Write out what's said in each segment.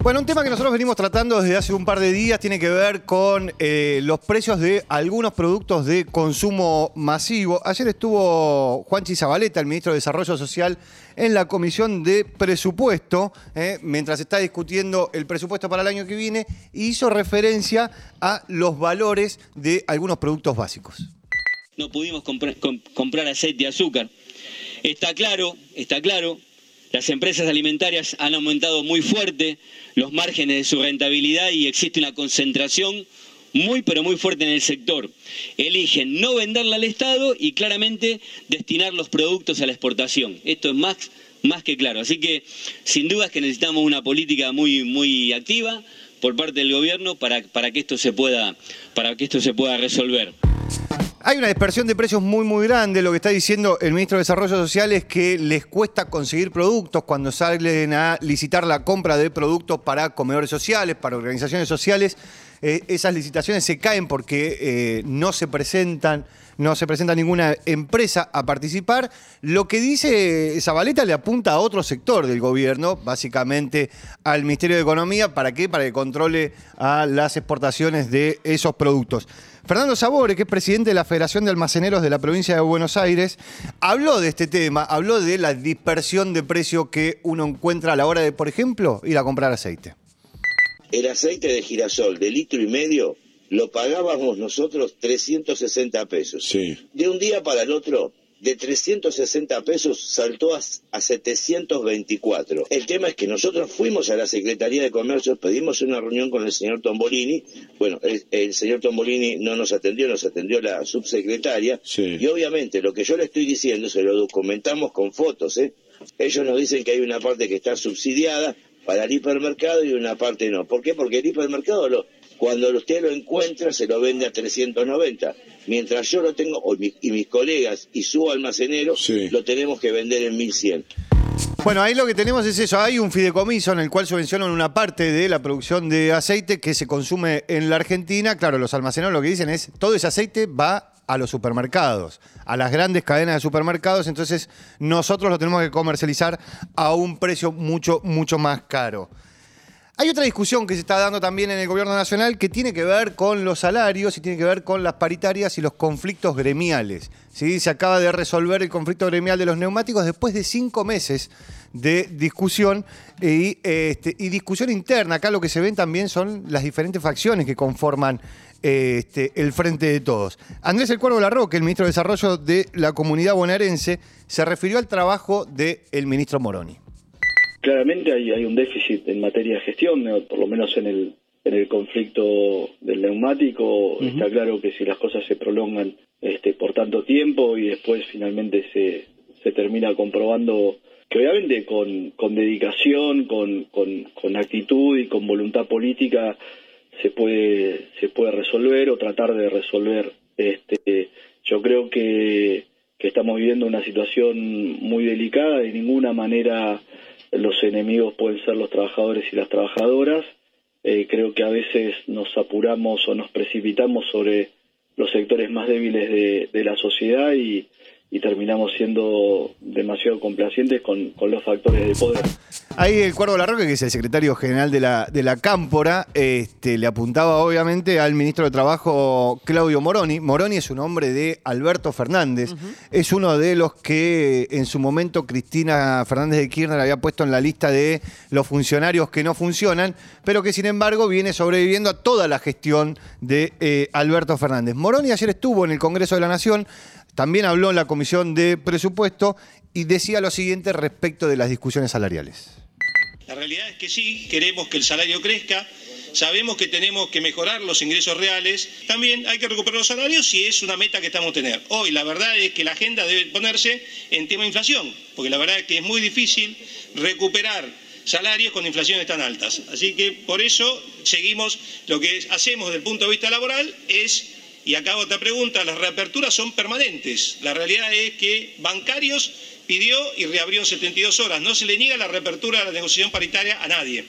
Bueno, un tema que nosotros venimos tratando desde hace un par de días tiene que ver con eh, los precios de algunos productos de consumo masivo. Ayer estuvo Juanchi Zabaleta, el ministro de Desarrollo Social, en la comisión de presupuesto, eh, mientras está discutiendo el presupuesto para el año que viene, y hizo referencia a los valores de algunos productos básicos. No pudimos comprar, comprar aceite y azúcar. Está claro, está claro las empresas alimentarias han aumentado muy fuerte los márgenes de su rentabilidad y existe una concentración muy pero muy fuerte en el sector. Eligen no venderla al Estado y claramente destinar los productos a la exportación. Esto es más, más que claro. Así que sin duda es que necesitamos una política muy, muy activa por parte del gobierno para, para, que esto se pueda, para que esto se pueda resolver. Hay una dispersión de precios muy, muy grande. Lo que está diciendo el ministro de Desarrollo Social es que les cuesta conseguir productos cuando salen a licitar la compra de productos para comedores sociales, para organizaciones sociales. Eh, esas licitaciones se caen porque eh, no se presentan no se presenta ninguna empresa a participar. Lo que dice Zabaleta le apunta a otro sector del gobierno, básicamente al Ministerio de Economía, ¿para qué? Para que controle a las exportaciones de esos productos. Fernando Sabore, que es presidente de la Federación de Almaceneros de la provincia de Buenos Aires, habló de este tema, habló de la dispersión de precio que uno encuentra a la hora de, por ejemplo, ir a comprar aceite. El aceite de girasol de litro y medio lo pagábamos nosotros 360 pesos. Sí. De un día para el otro de 360 pesos saltó a, 724. El tema es que nosotros fuimos a la Secretaría de Comercio, pedimos una reunión con el señor Tombolini. Bueno, el, señor Tombolini no nos atendió, nos atendió la subsecretaria. Y obviamente lo que yo le estoy diciendo se lo documentamos con fotos. ¿eh? Ellos nos dicen que hay una parte que está subsidiada para el hipermercado y una parte no. ¿Por qué? Porque el hipermercado lo, cuando usted lo encuentra, se lo vende a 390. Mientras yo lo tengo, y mis colegas y su almacenero, lo tenemos que vender en 1100. Bueno, ahí lo que tenemos es eso. Hay un fideicomiso en el cual subvencionan una parte de la producción de aceite que se consume en la Argentina. Claro, los almaceneros lo que dicen es, todo ese aceite va a los supermercados, a las grandes cadenas de supermercados, entonces nosotros lo tenemos que comercializar a un precio mucho, mucho más caro. Hay otra discusión que se está dando también en el gobierno nacional que tiene que ver con los salarios y tiene que ver con las paritarias y los conflictos gremiales. ¿sí? Se acaba de resolver el conflicto gremial de los neumáticos después de cinco meses de discusión y, este, y discusión interna. Acá lo que se ven también son las diferentes facciones que conforman este, el Frente de Todos. Andrés El Cuervo Larroque, el ministro de Desarrollo de la Comunidad Bonaerense, se refirió al trabajo del ministro Moroni claramente hay, hay un déficit en materia de gestión, por lo menos en el, en el conflicto del neumático. Está claro que si las cosas se prolongan este, por tanto tiempo y después finalmente se, se termina comprobando que obviamente con, dedicación, con, actitud y con voluntad política se puede, se puede resolver o tratar de resolver. Este, yo creo que, que estamos viviendo una situación muy delicada, de ninguna manera los enemigos pueden ser los trabajadores y las trabajadoras. Eh, creo que a veces nos apuramos o nos precipitamos sobre los sectores más débiles de, de la sociedad y, y terminamos siendo demasiado complacientes con, los factores de poder. Ahí el Cuervo Larroque, que es el secretario general de la, de la Cámpora, este, le apuntaba obviamente al ministro de Trabajo Claudio Moroni. Moroni es un hombre de Alberto Fernández. Es uno de los que en su momento Cristina Fernández de Kirchner había puesto en la lista de los funcionarios que no funcionan, pero que sin embargo viene sobreviviendo a toda la gestión de eh, Alberto Fernández. Moroni ayer estuvo en el Congreso de la Nación también habló en la Comisión de Presupuesto y decía lo siguiente respecto de las discusiones salariales. La realidad es que sí, queremos que el salario crezca, sabemos que tenemos que mejorar los ingresos reales, también hay que recuperar los salarios si es una meta que estamos teniendo. Hoy la verdad es que la agenda debe ponerse en tema inflación, porque la verdad es que es muy difícil recuperar salarios con inflaciones tan altas. Así que por eso seguimos, lo que hacemos desde el punto de vista laboral es Y acá otra pregunta, las reaperturas son permanentes. La realidad es que bancarios pidió y reabrió en 72 horas. No se le niega la reapertura de la negociación paritaria a nadie.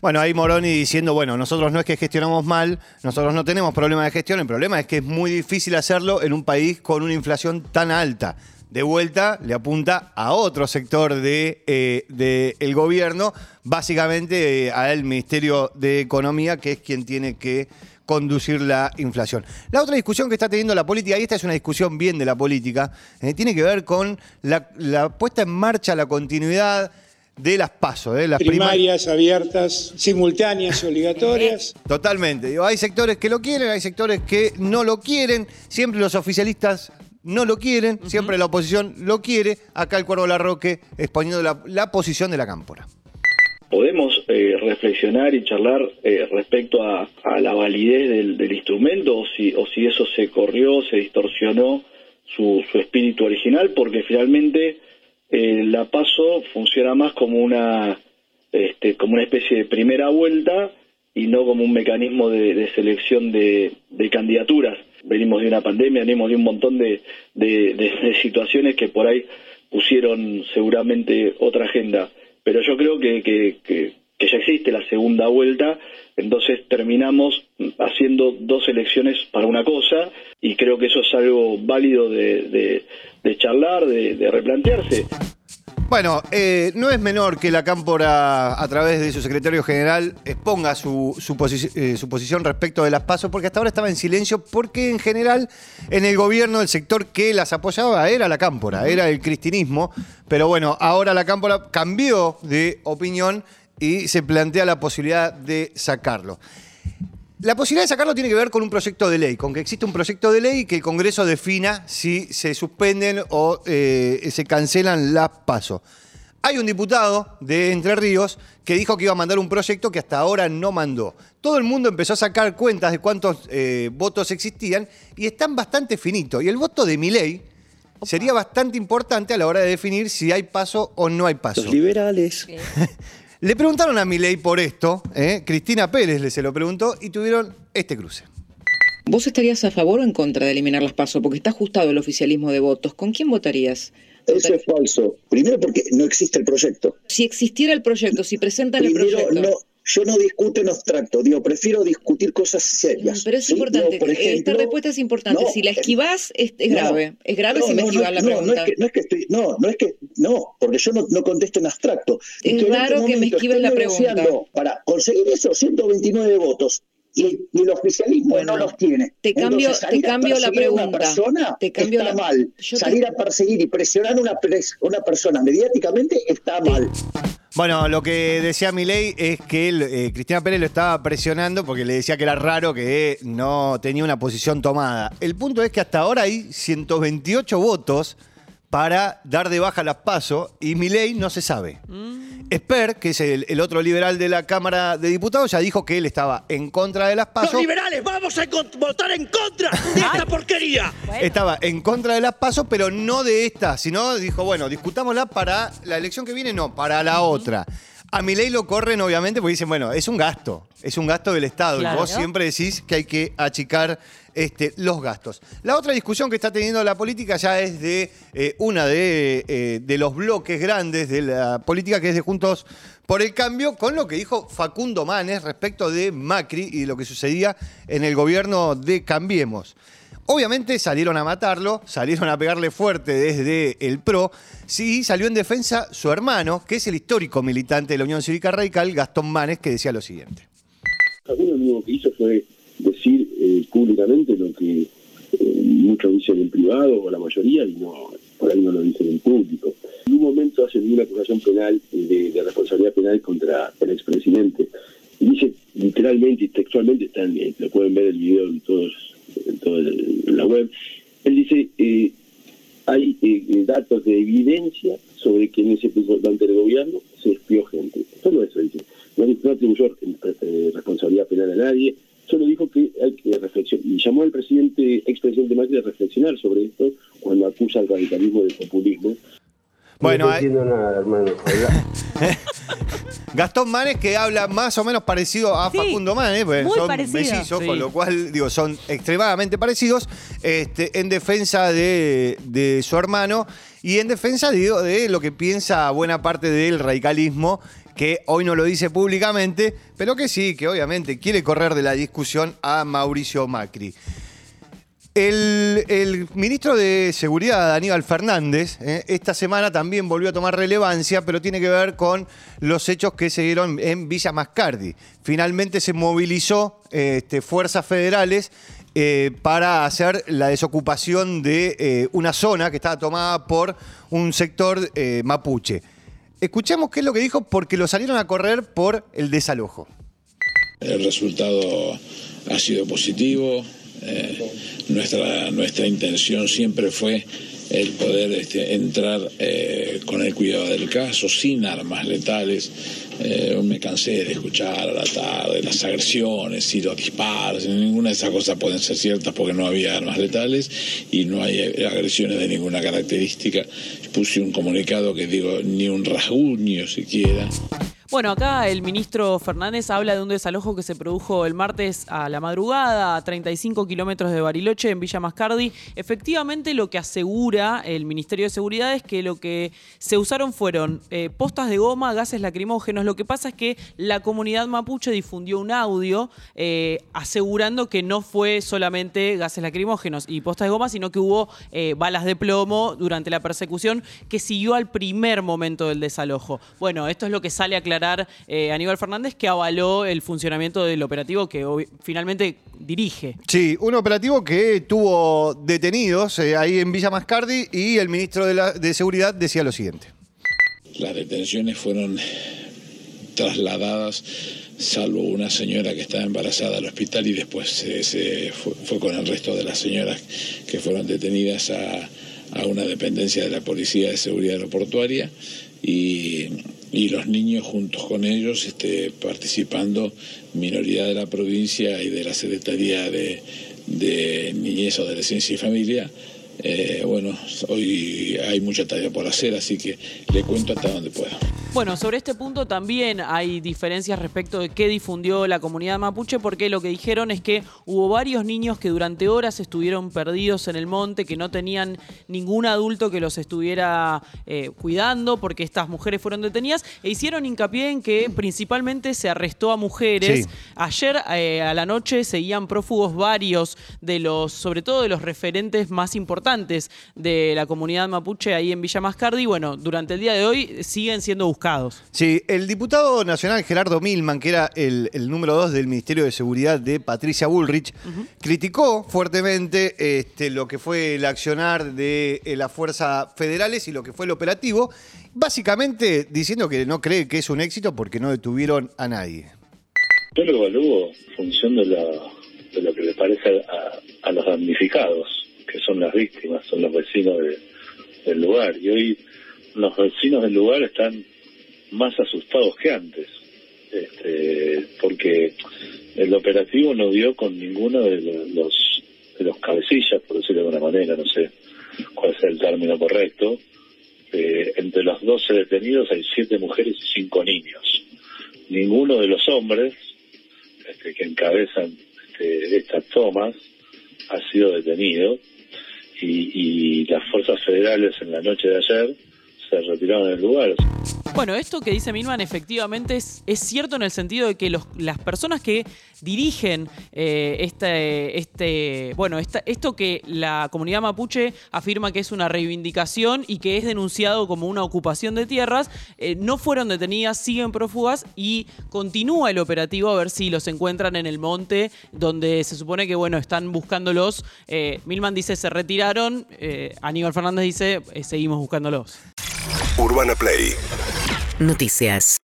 Bueno, ahí Moroni diciendo, bueno, nosotros no es que gestionamos mal, nosotros no tenemos problema de gestión, el problema es que es muy difícil hacerlo en un país con una inflación tan alta. De vuelta le apunta a otro sector del de, el gobierno, básicamente eh, al Ministerio de Economía, que es quien tiene que conducir la inflación. La otra discusión que está teniendo la política, y esta es una discusión bien de la política, eh, tiene que ver con la, la puesta en marcha, la continuidad de las pasos, de las primarias abiertas, simultáneas y obligatorias. Totalmente. Digo, hay sectores que lo quieren, hay sectores que no lo quieren. Siempre los oficialistas no lo quieren, siempre la oposición lo quiere. Acá el Cuervo Larroque exponiendo la, la posición de la cámpora. Podemos eh, reflexionar y charlar eh, respecto a, la validez del, del instrumento o si, o si eso se corrió, se distorsionó su, su espíritu original, porque finalmente eh, la paso funciona más como una este, como una especie de primera vuelta y no como un mecanismo de, de selección de, de, candidaturas. Venimos de una pandemia, venimos de un montón de, de, situaciones que por ahí pusieron seguramente otra agenda. Pero yo creo que, que, que, ya existe la segunda vuelta, entonces terminamos haciendo dos elecciones para una cosa y creo que eso es algo válido de, de, charlar, de, replantearse. Bueno, eh, no es menor que la Cámpora, a través de su secretario general, exponga su, su, posi eh, su posición respecto de las pasos, porque hasta ahora estaba en silencio, porque en general en el gobierno el sector que las apoyaba era la Cámpora, era el cristinismo, pero bueno, ahora la Cámpora cambió de opinión y se plantea la posibilidad de sacarlo. La posibilidad de sacarlo tiene que ver con un proyecto de ley, con que existe un proyecto de ley que el Congreso defina si se suspenden o eh, se cancelan las pasos. Hay un diputado de Entre Ríos que dijo que iba a mandar un proyecto que hasta ahora no mandó. Todo el mundo empezó a sacar cuentas de cuántos eh, votos existían y están bastante finitos. Y el voto de Milei sería bastante importante a la hora de definir si hay paso o no hay paso. Los liberales. Le preguntaron a Milei por esto, ¿eh? Cristina Pérez le se lo preguntó y tuvieron este cruce. ¿Vos estarías a favor o en contra de eliminar las pasos? Porque está ajustado el oficialismo de votos. ¿Con quién votarías? Eso es falso. Primero porque no existe el proyecto. Si existiera el proyecto, si presentan Primero, el proyecto. No, yo no discuto en abstracto, digo, prefiero discutir cosas serias. Pero es ¿sí? importante, Digo, ejemplo, esta respuesta es importante. no, si la esquivás, es, es no, grave. Es grave no, si me no, la pregunta. No, es que, no es que estoy, no, no es que, no, porque yo no, no contesto en abstracto. Es Estoy en raro este que me esquives la pregunta. Para conseguir esos 129 votos y, y el oficialismo Bueno, no los tiene. te cambio- Entonces, te cambio la perseguir a una pregunta. persona Te cambio está la- mal. Yo te- Salir a perseguir y presionar a una, pres- una persona mediáticamente está mal. Bueno, lo que decía Milei es que él, eh, Cristina Pérez lo estaba presionando porque le decía que era raro que no tenía una posición tomada. El punto es que hasta ahora hay 128 votos para dar de baja las PASO y Milei no se sabe. Esper, que es el, el otro liberal de la Cámara de Diputados, ya dijo que él estaba en contra de las PASO. Los liberales vamos a votar en contra de esta porquería. Estaba en contra de las pasos, pero no de esta, sino dijo, bueno, discutámosla para la elección que viene, no, para la otra. A mi ley lo corren, obviamente, porque dicen, bueno, es un gasto, es un gasto del Estado. Claro. Y vos siempre decís que hay que achicar este, los gastos. La otra discusión que está teniendo la política ya es de eh, una de, eh, de los bloques grandes de la política, que es de Juntos por el Cambio, con lo que dijo Facundo Manes respecto de Macri y lo que sucedía en el gobierno de Cambiemos. Obviamente salieron a matarlo, salieron a pegarle fuerte desde el PRO. Sí, salió en defensa su hermano, que es el histórico militante de la Unión Cívica Radical, Gastón Manes, que decía lo siguiente. Facundo lo único que hizo fue decir eh, públicamente lo que eh, muchos dicen en privado, o la mayoría, y no por ahí no lo dicen en público. En un momento hacen una acusación penal eh, de, de responsabilidad penal contra el expresidente. Y dice literalmente y textualmente, están, lo pueden ver el video en, todos, en toda la web, él dice, eh, hay eh, datos de evidencia sobre que en ese durante el gobierno se espió gente. Solo eso dice. No, no atribuyó eh, responsabilidad penal a nadie, solo dijo que hay que reflexionar. Y llamó al presidente, expresidente Macri a reflexionar sobre esto cuando acusa al radicalismo del populismo. Bueno, no hay- entiendo nada, hermano. Gastón Manes que habla más o menos parecido a Sí, Facundo Manes, pues muy son parecido. mellizos, Sí. con lo cual digo, son extremadamente parecidos este, en defensa de, de su hermano y en defensa digo, de lo que piensa buena parte del radicalismo, que hoy no lo dice públicamente, pero que sí, que obviamente quiere correr de la discusión a Mauricio Macri. El, el ministro de Seguridad, Aníbal Fernández, eh, esta semana también volvió a tomar relevancia, pero tiene que ver con los hechos que se dieron en Villa Mascardi. Finalmente se movilizó este, fuerzas federales eh, para hacer la desocupación de eh, una zona que estaba tomada por un sector mapuche. Escuchemos qué es lo que dijo porque lo salieron a correr por el desalojo. El resultado ha sido positivo. Nuestra, nuestra intención siempre fue el poder este, entrar eh, con el cuidado del caso, sin armas letales. Eh, me cansé de escuchar a la tarde las agresiones y los disparos. Ninguna de esas cosas pueden ser ciertas porque no había armas letales y no hay eh, agresiones de ninguna característica. Puse un comunicado que digo ni un rasguño siquiera. Bueno, acá el ministro Fernández habla de un desalojo que se produjo el martes a la madrugada a 35 kilómetros de Bariloche, en Villa Mascardi. Efectivamente, lo que asegura el Ministerio de Seguridad es que lo que se usaron fueron eh, postas de goma, gases lacrimógenos. Lo que pasa es que la comunidad mapuche difundió un audio eh, asegurando que no fue solamente gases lacrimógenos y postas de goma, sino que hubo eh, balas de plomo durante la persecución que siguió al primer momento del desalojo. Bueno, esto es lo que sale a aclarar eh, Aníbal Fernández, que avaló el funcionamiento del operativo que finalmente dirige. Sí, un operativo que tuvo detenidos eh, ahí en Villa Mascardi y el ministro de, la- de Seguridad decía lo siguiente. Las detenciones fueron trasladadas, salvo una señora que estaba embarazada al hospital y después se, se fue, fue con el resto de las señoras que fueron detenidas a, a una dependencia de la Policía de Seguridad Aeroportuaria y, y los niños juntos con ellos este, participando, minoría de la provincia y de la Secretaría de, de Niñez, Adolescencia y Familia. Eh, bueno, hoy hay mucha tarea por hacer, así que le cuento hasta donde pueda. Bueno, sobre este punto también hay diferencias respecto de qué difundió la comunidad mapuche, porque lo que dijeron es que hubo varios niños que durante horas estuvieron perdidos en el monte, que no tenían ningún adulto que los estuviera eh, cuidando, porque estas mujeres fueron detenidas, e hicieron hincapié en que principalmente se arrestó a mujeres. Sí. Ayer eh, a la noche seguían prófugos varios de los, sobre todo de los referentes más importantes de la comunidad mapuche ahí en Villa Mascardi. Bueno, durante el día de hoy siguen siendo buscados. Sí, el diputado nacional Gerardo Milman, que era el, el número dos del Ministerio de Seguridad de Patricia Bullrich, criticó fuertemente este, lo que fue el accionar de eh, las fuerzas federales y lo que fue el operativo, básicamente diciendo que no cree que es un éxito porque no detuvieron a nadie. Yo lo evalúo en función de, la- de lo que le parece a, a los damnificados, que son las víctimas, son los vecinos de- del lugar. Y hoy los vecinos del lugar están más asustados que antes, este, porque el operativo no dio con ninguno de lo- los, de los cabecillas, por decirlo de alguna manera, no sé cuál es el término correcto. Eh, entre los 12 detenidos hay 7 mujeres y 5 niños. Ninguno de los hombres este, que encabezan este, estas tomas ha sido detenido y, y las fuerzas federales en la noche de ayer se retiraron del lugar. Bueno, esto que dice Milman efectivamente es, cierto en el sentido de que las personas que dirigen eh, este, este, bueno, esto que la comunidad mapuche afirma que es una reivindicación y que es denunciado como una ocupación de tierras, eh, no fueron detenidas, siguen prófugas y continúa el operativo a ver si los encuentran en el monte donde se supone que, bueno, están buscándolos. Eh, Milman dice se retiraron, Aníbal Fernández dice seguimos buscándolos. Urbana Play Noticias.